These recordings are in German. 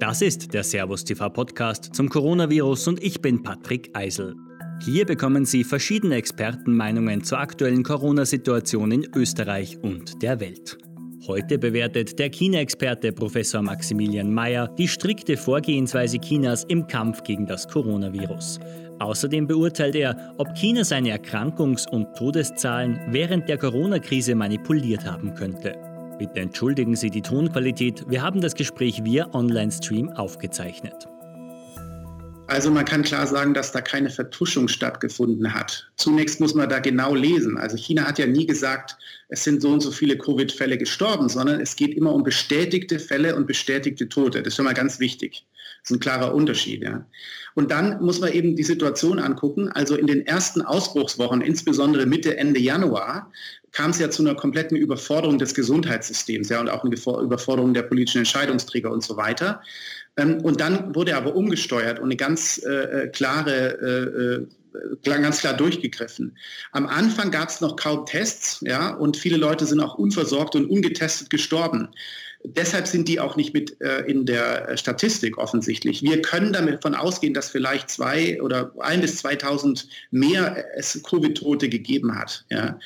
Das ist der Servus TV Podcast zum Coronavirus und ich bin Patrick Eisel. Hier bekommen Sie verschiedene Expertenmeinungen zur aktuellen Corona-Situation in Österreich und der Welt. Heute bewertet der China-Experte Professor Maximilian Mayer die strikte Vorgehensweise Chinas im Kampf gegen das Coronavirus. Außerdem beurteilt er, ob China seine Erkrankungs- und Todeszahlen während der Corona-Krise manipuliert haben könnte. Bitte entschuldigen Sie die Tonqualität, wir haben das Gespräch via Online-Stream aufgezeichnet. Also man kann klar sagen, dass da keine Vertuschung stattgefunden hat. Zunächst muss man da genau lesen. Also China hat ja nie gesagt, es sind so und so viele Covid-Fälle gestorben, sondern es geht immer um bestätigte Fälle und bestätigte Tote. Das ist schon mal ganz wichtig. Das ist ein klarer Unterschied. Ja. Und dann muss man eben die Situation angucken. Also in den ersten Ausbruchswochen, insbesondere Mitte, Ende Januar, kam es ja zu einer kompletten Überforderung des Gesundheitssystems ja, und auch eine Überforderung der politischen Entscheidungsträger und so weiter. Ähm, und dann wurde aber umgesteuert und eine ganz äh, äh klare äh, äh ganz klar durchgegriffen. Am Anfang gab es noch kaum Tests, ja, und viele Leute sind auch unversorgt und ungetestet gestorben. Deshalb sind die auch nicht mit äh, in der Statistik offensichtlich. Wir können damit davon ausgehen, dass vielleicht zwei oder ein bis 2000 mehr es Covid-Tote gegeben hat. Ja.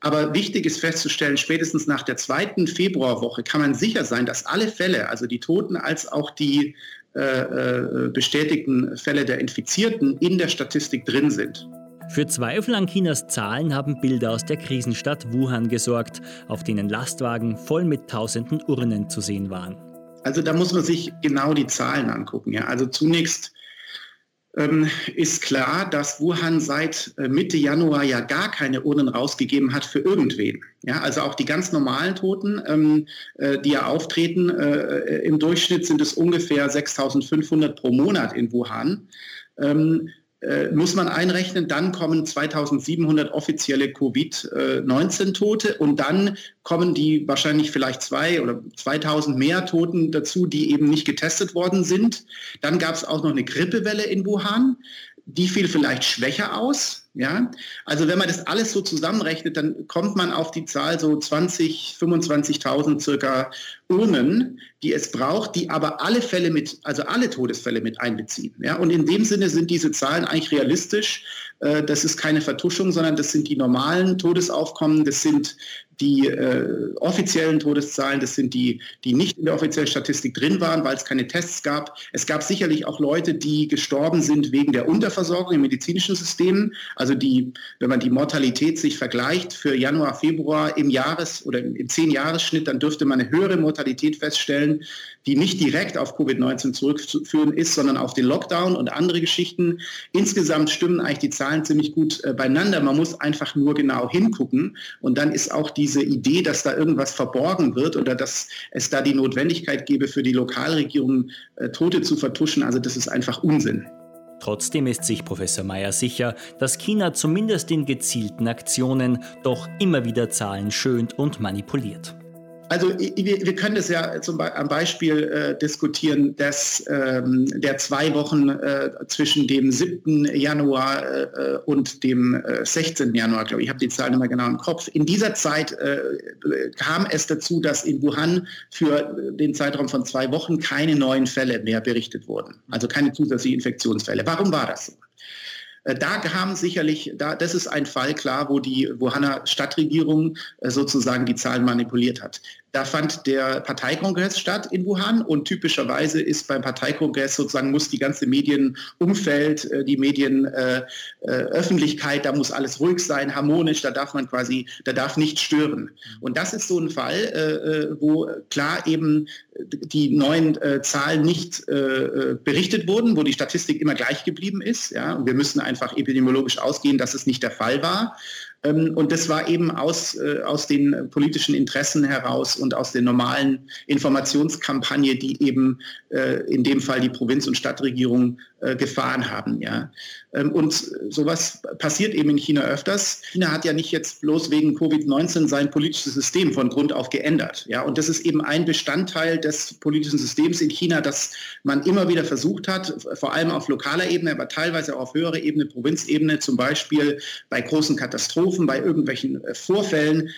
Aber wichtig ist festzustellen, spätestens nach der zweiten Februarwoche kann man sicher sein, dass alle Fälle, also die Toten als auch die äh, äh, bestätigten Fälle der Infizierten in der Statistik drin sind. Für Zweifel an Chinas Zahlen haben Bilder aus der Krisenstadt Wuhan gesorgt, auf denen Lastwagen voll mit tausenden Urnen zu sehen waren. Also da muss man sich genau die Zahlen angucken. Ja. Also zunächst ähm, ist klar, dass Wuhan seit äh, Mitte Januar ja gar keine Urnen rausgegeben hat für irgendwen. Ja, also auch die ganz normalen Toten, ähm, äh, die ja auftreten, äh, im Durchschnitt sind es ungefähr 6.500 pro Monat in Wuhan. Ähm, äh, muss man einrechnen, dann kommen 2700 offizielle Covid-19-Tote und dann kommen die wahrscheinlich vielleicht zwei oder 2000 mehr Toten dazu, die eben nicht getestet worden sind. Dann gab es auch noch eine Grippewelle in Wuhan. Die fiel vielleicht schwächer aus, ja, also wenn man das alles so zusammenrechnet, dann kommt man auf die Zahl so 20, 25.000 circa Urnen, die es braucht, die aber alle Fälle mit, also alle Todesfälle mit einbeziehen. Ja, und in dem Sinne sind diese Zahlen eigentlich realistisch. Äh, das ist keine Vertuschung, sondern das sind die normalen Todesaufkommen, das sind die äh, offiziellen Todeszahlen, das sind die, die nicht in der offiziellen Statistik drin waren, weil es keine Tests gab. Es gab sicherlich auch Leute, die gestorben sind wegen der Unterversorgung im medizinischen System. Also die, wenn man die Mortalität sich vergleicht für Januar, Februar im Jahres- oder im Zehn-Jahres-Schnitt, dann dürfte man eine höhere Mortalität feststellen, die nicht direkt auf Covid-19 zurückzuführen ist, sondern auf den Lockdown und andere Geschichten. Insgesamt stimmen eigentlich die Zahlen ziemlich gut äh, beieinander. Man muss einfach nur genau hingucken und dann ist auch diese Idee, dass da irgendwas verborgen wird oder dass es da die Notwendigkeit gäbe für die Lokalregierung, äh, Tote zu vertuschen, also das ist einfach Unsinn. Trotzdem ist sich Professor Mayer sicher, dass China zumindest in gezielten Aktionen doch immer wieder Zahlen schönt und manipuliert. Also wir, können das ja zum Be am Beispiel äh, diskutieren, dass ähm, der zwei Wochen äh, zwischen dem 7. Januar äh, und dem 16. Äh, Januar, glaube ich, habe die Zahlen nicht mehr genau im Kopf. In dieser Zeit äh, kam es dazu, dass in Wuhan für den Zeitraum von zwei Wochen keine neuen Fälle mehr berichtet wurden, also keine zusätzlichen Infektionsfälle. Warum war das so? Äh, da kam sicherlich, da, das ist ein Fall klar, wo die Wuhaner Stadtregierung sozusagen die Zahlen manipuliert hat. Da fand der Parteikongress statt in Wuhan und typischerweise ist beim Parteikongress sozusagen muss die ganze Medienumfeld, äh, die Medienöffentlichkeit, äh, da muss alles ruhig sein, harmonisch, da darf man quasi, da darf nichts stören. Und das ist so ein Fall, äh, wo klar eben die neuen Zahlen nicht berichtet wurden, wo die Statistik immer gleich geblieben ist. Ja, und wir müssen einfach epidemiologisch ausgehen, dass es nicht der Fall war. Ähm, und das war eben aus, äh, aus den politischen Interessen heraus und aus der normalen Informationskampagne, die eben äh, in dem Fall die Provinz- und Stadtregierung äh, gefahren haben. Ja. Ähm, und sowas passiert eben in China öfters. China hat ja nicht jetzt bloß wegen Covid-19 sein politisches System von Grund auf geändert. Ja. Und das ist eben ein Bestandteil des politischen Systems in China, dass man immer wieder versucht hat, vor allem auf lokaler Ebene, aber teilweise auch auf höherer Ebene, Provinzebene, zum Beispiel bei großen Katastrophen, bei irgendwelchen äh, Vorfällen,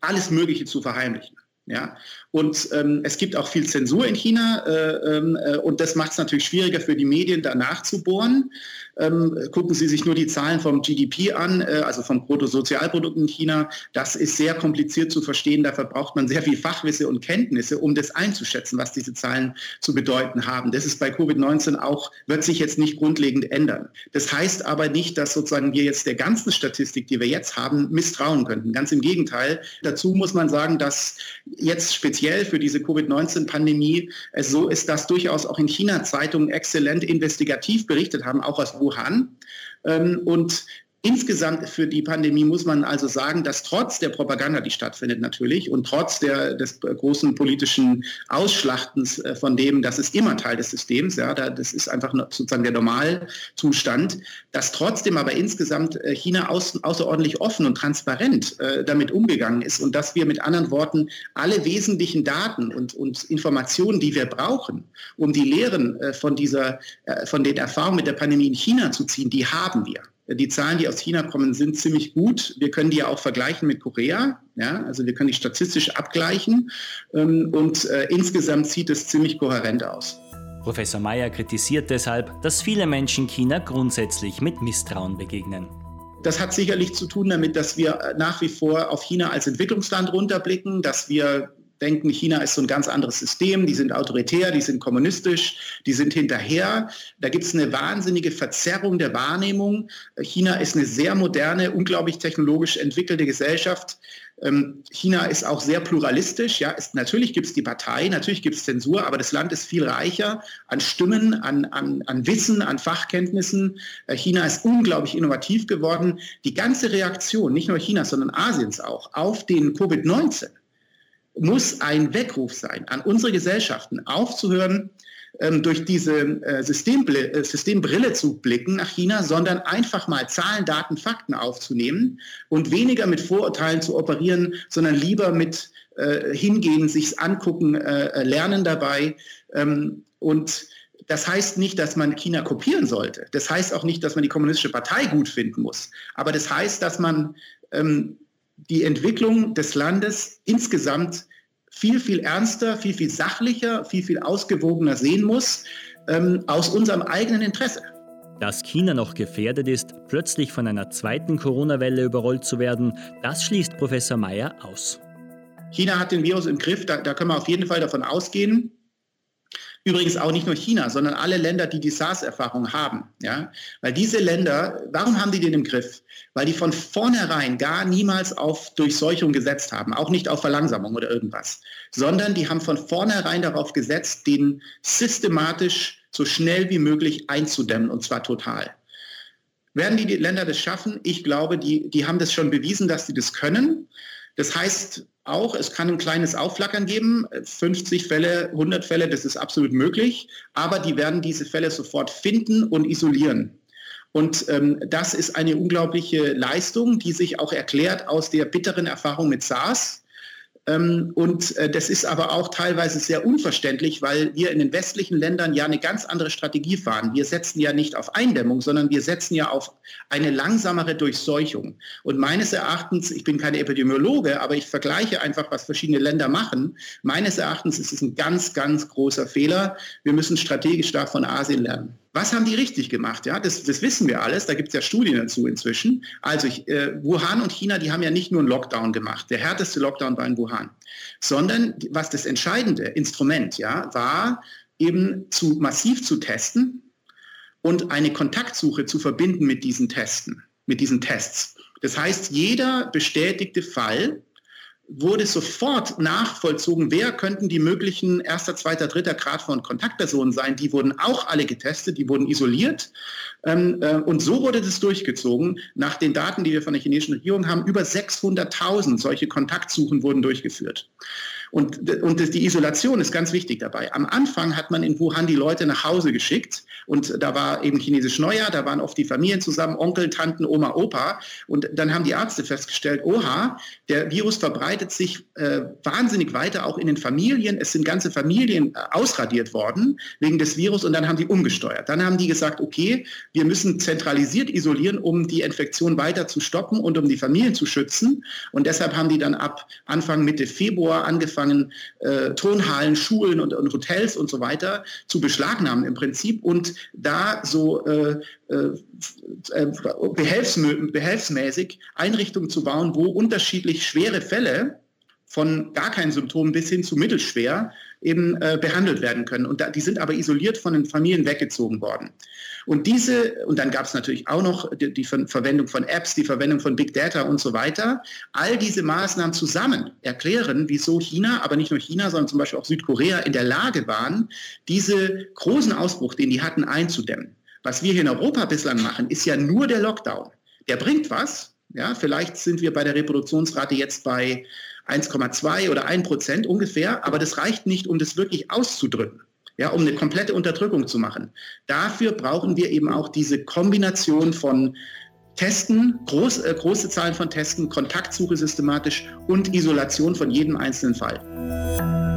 alles Mögliche zu verheimlichen. Ja? Und ähm, es gibt auch viel Zensur in China äh, ähm, äh, und das macht es natürlich schwieriger für die Medien, danach zu bohren. Ähm, gucken Sie sich nur die Zahlen vom GDP an, äh, also vom Bruttosozialprodukt in China. Das ist sehr kompliziert zu verstehen. Dafür braucht man sehr viel Fachwissen und Kenntnisse, um das einzuschätzen, was diese Zahlen zu bedeuten haben. Das ist bei Covid-19 auch, wird sich jetzt nicht grundlegend ändern. Das heißt aber nicht, dass sozusagen wir jetzt der ganzen Statistik, die wir jetzt haben, misstrauen könnten. Ganz im Gegenteil. Dazu muss man sagen, dass jetzt speziell für diese Covid-19-Pandemie es so ist, dass durchaus auch in China Zeitungen exzellent investigativ berichtet haben, auch aus Wuhan. Ähm, und Insgesamt für die Pandemie muss man also sagen, dass trotz der Propaganda, die stattfindet natürlich, und trotz der, des großen politischen Ausschlachtens äh, von dem, das ist immer Teil des Systems, ja, das ist einfach sozusagen der Normalzustand, dass trotzdem aber insgesamt äh, China außerordentlich offen und transparent äh, damit umgegangen ist und dass wir mit anderen Worten alle wesentlichen Daten und, und Informationen, die wir brauchen, um die Lehren von dieser, von den Erfahrungen mit der Pandemie in China zu ziehen, die haben wir. Die Zahlen, die aus China kommen, sind ziemlich gut. Wir können die ja auch vergleichen mit Korea. Ja, also wir können die statistisch abgleichen. Ähm, und äh, insgesamt sieht es ziemlich kohärent aus. Professor Mayer kritisiert deshalb, dass viele Menschen China grundsätzlich mit Misstrauen begegnen. Das hat sicherlich zu tun damit, dass wir äh, nach wie vor auf China als Entwicklungsland runterblicken, dass wir denken, China ist so ein ganz anderes System, die sind autoritär, die sind kommunistisch, die sind hinterher. Da gibt es eine wahnsinnige Verzerrung der Wahrnehmung. China ist eine sehr moderne, unglaublich technologisch entwickelte Gesellschaft. Ähm, China ist auch sehr pluralistisch. Ja, ist, natürlich gibt es die Partei, natürlich gibt es Zensur, aber das Land ist viel reicher an Stimmen, an, an, an Wissen, an Fachkenntnissen. Äh, China ist unglaublich innovativ geworden. Die ganze Reaktion, nicht nur Chinas, sondern Asiens auch, auf den Covid-19 muss ein Weckruf sein an unsere Gesellschaften, aufzuhören, ähm, durch diese äh, Systembrille, äh, Systembrille zu blicken nach China, sondern einfach mal Zahlen, Daten, Fakten aufzunehmen und weniger mit Vorurteilen zu operieren, sondern lieber mit äh, hingehen, sich's angucken, lernen dabei. Ähm, und das heißt nicht, dass man China kopieren sollte. Das heißt auch nicht, dass man die kommunistische Partei gut finden muss. Aber das heißt, dass man ähm, die Entwicklung des Landes insgesamt viel, viel ernster, viel, viel sachlicher, viel, viel ausgewogener sehen muss, ähm, aus unserem eigenen Interesse. Dass China noch gefährdet ist, plötzlich von einer zweiten Corona-Welle überrollt zu werden, das schließt Professor Mayer aus. China hat den Virus im Griff, da, da können wir auf jeden Fall davon ausgehen. Übrigens auch nicht nur China, sondern alle Länder, die die SARS-Erfahrung haben. Ja? Weil diese Länder, warum haben die den im Griff? Weil die von vornherein gar niemals auf Durchseuchung gesetzt haben, auch nicht auf Verlangsamung oder irgendwas, sondern die haben von vornherein darauf gesetzt, den systematisch so schnell wie möglich einzudämmen, und zwar total. Werden die, Länder das schaffen? Ich glaube, die, die haben das schon bewiesen, dass sie das können. Das heißt, auch, es kann ein kleines Aufflackern geben, 50 Fälle, 100 Fälle, das ist absolut möglich, aber die werden diese Fälle sofort finden und isolieren. Und ähm, das ist eine unglaubliche Leistung, die sich auch erklärt aus der bitteren Erfahrung mit SARS. Ähm, und äh, das ist aber auch teilweise sehr unverständlich, weil wir in den westlichen Ländern ja eine ganz andere Strategie fahren. Wir setzen ja nicht auf Eindämmung, sondern wir setzen ja auf eine langsamere Durchseuchung. Und meines Erachtens, ich bin kein Epidemiologe, aber ich vergleiche einfach, was verschiedene Länder machen. Meines Erachtens ist es ein ganz, ganz großer Fehler. Wir müssen strategisch stark von Asien lernen. Was haben die richtig gemacht? Ja, das, das wissen wir alles. Da gibt es ja Studien dazu inzwischen. Also ich, äh, Wuhan und China, die haben ja nicht nur einen Lockdown gemacht. Der härteste Lockdown war in Wuhan, sondern was das entscheidende Instrument ja war, eben zu massiv zu testen und eine Kontaktsuche zu verbinden mit diesen Testen, mit diesen Tests. Das heißt, jeder bestätigte Fall wurde sofort nachvollzogen, wer könnten die möglichen erster, zweiter, dritter Grad von Kontaktpersonen sein. Die wurden auch alle getestet, die wurden isoliert. Ähm, äh, und so wurde das durchgezogen. Nach den Daten, die wir von der chinesischen Regierung haben, über 600.000 solche Kontaktsuchen wurden durchgeführt. Und, und die Isolation ist ganz wichtig dabei. Am Anfang hat man in Wuhan die Leute nach Hause geschickt und da war eben chinesisch Neujahr, da waren oft die Familien zusammen, Onkel, Tanten, Oma, Opa. Und dann haben die Ärzte festgestellt, oha, der Virus verbreitet sich äh, wahnsinnig weiter, auch in den Familien. Es sind ganze Familien äh, ausradiert worden wegen des Virus und dann haben die umgesteuert. Dann haben die gesagt, okay, wir müssen zentralisiert isolieren, um die Infektion weiter zu stoppen und um die Familien zu schützen. Und deshalb haben die dann ab Anfang Mitte Februar angefangen, angefangen, äh, Turnhallen, Schulen und, und, Hotels und so weiter zu beschlagnahmen im Prinzip und da so äh, äh, äh behelfsmäßig Einrichtungen zu bauen, wo unterschiedlich schwere Fälle von gar keinen Symptomen bis hin zu mittelschwer eben äh, behandelt werden können. Und da, die sind aber isoliert von den Familien weggezogen worden. Und diese, und dann gab es natürlich auch noch die, die Ver Verwendung von Apps, die Verwendung von Big Data und so weiter. All diese Maßnahmen zusammen erklären, wieso China, aber nicht nur China, sondern zum Beispiel auch Südkorea in der Lage waren, diese großen Ausbruch, den die hatten, einzudämmen. Was wir hier in Europa bislang machen, ist ja nur der Lockdown. Der bringt was. Ja, vielleicht sind wir bei der Reproduktionsrate jetzt bei 1,2 oder 1 Prozent ungefähr, aber das reicht nicht, um das wirklich auszudrücken. Ja, um eine komplette Unterdrückung zu machen. Dafür brauchen wir eben auch diese Kombination von Testen, groß, äh, große Zahlen von Testen, Kontaktsuche systematisch und Isolation von jedem einzelnen Fall.